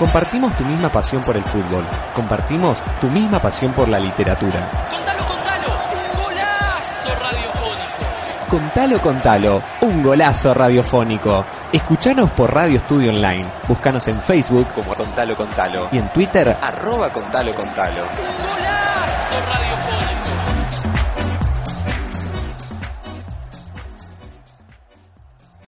Compartimos tu misma pasión por el fútbol. Compartimos tu misma pasión por la literatura. Contalo, contalo. Golazo radiofónico. Contalo, contalo. Un golazo radiofónico. Escuchanos por Radio Estudio Online. Búscanos en Facebook como Contalo, contalo. Y en Twitter, arroba Contalo, contalo. Golazo radiofónico.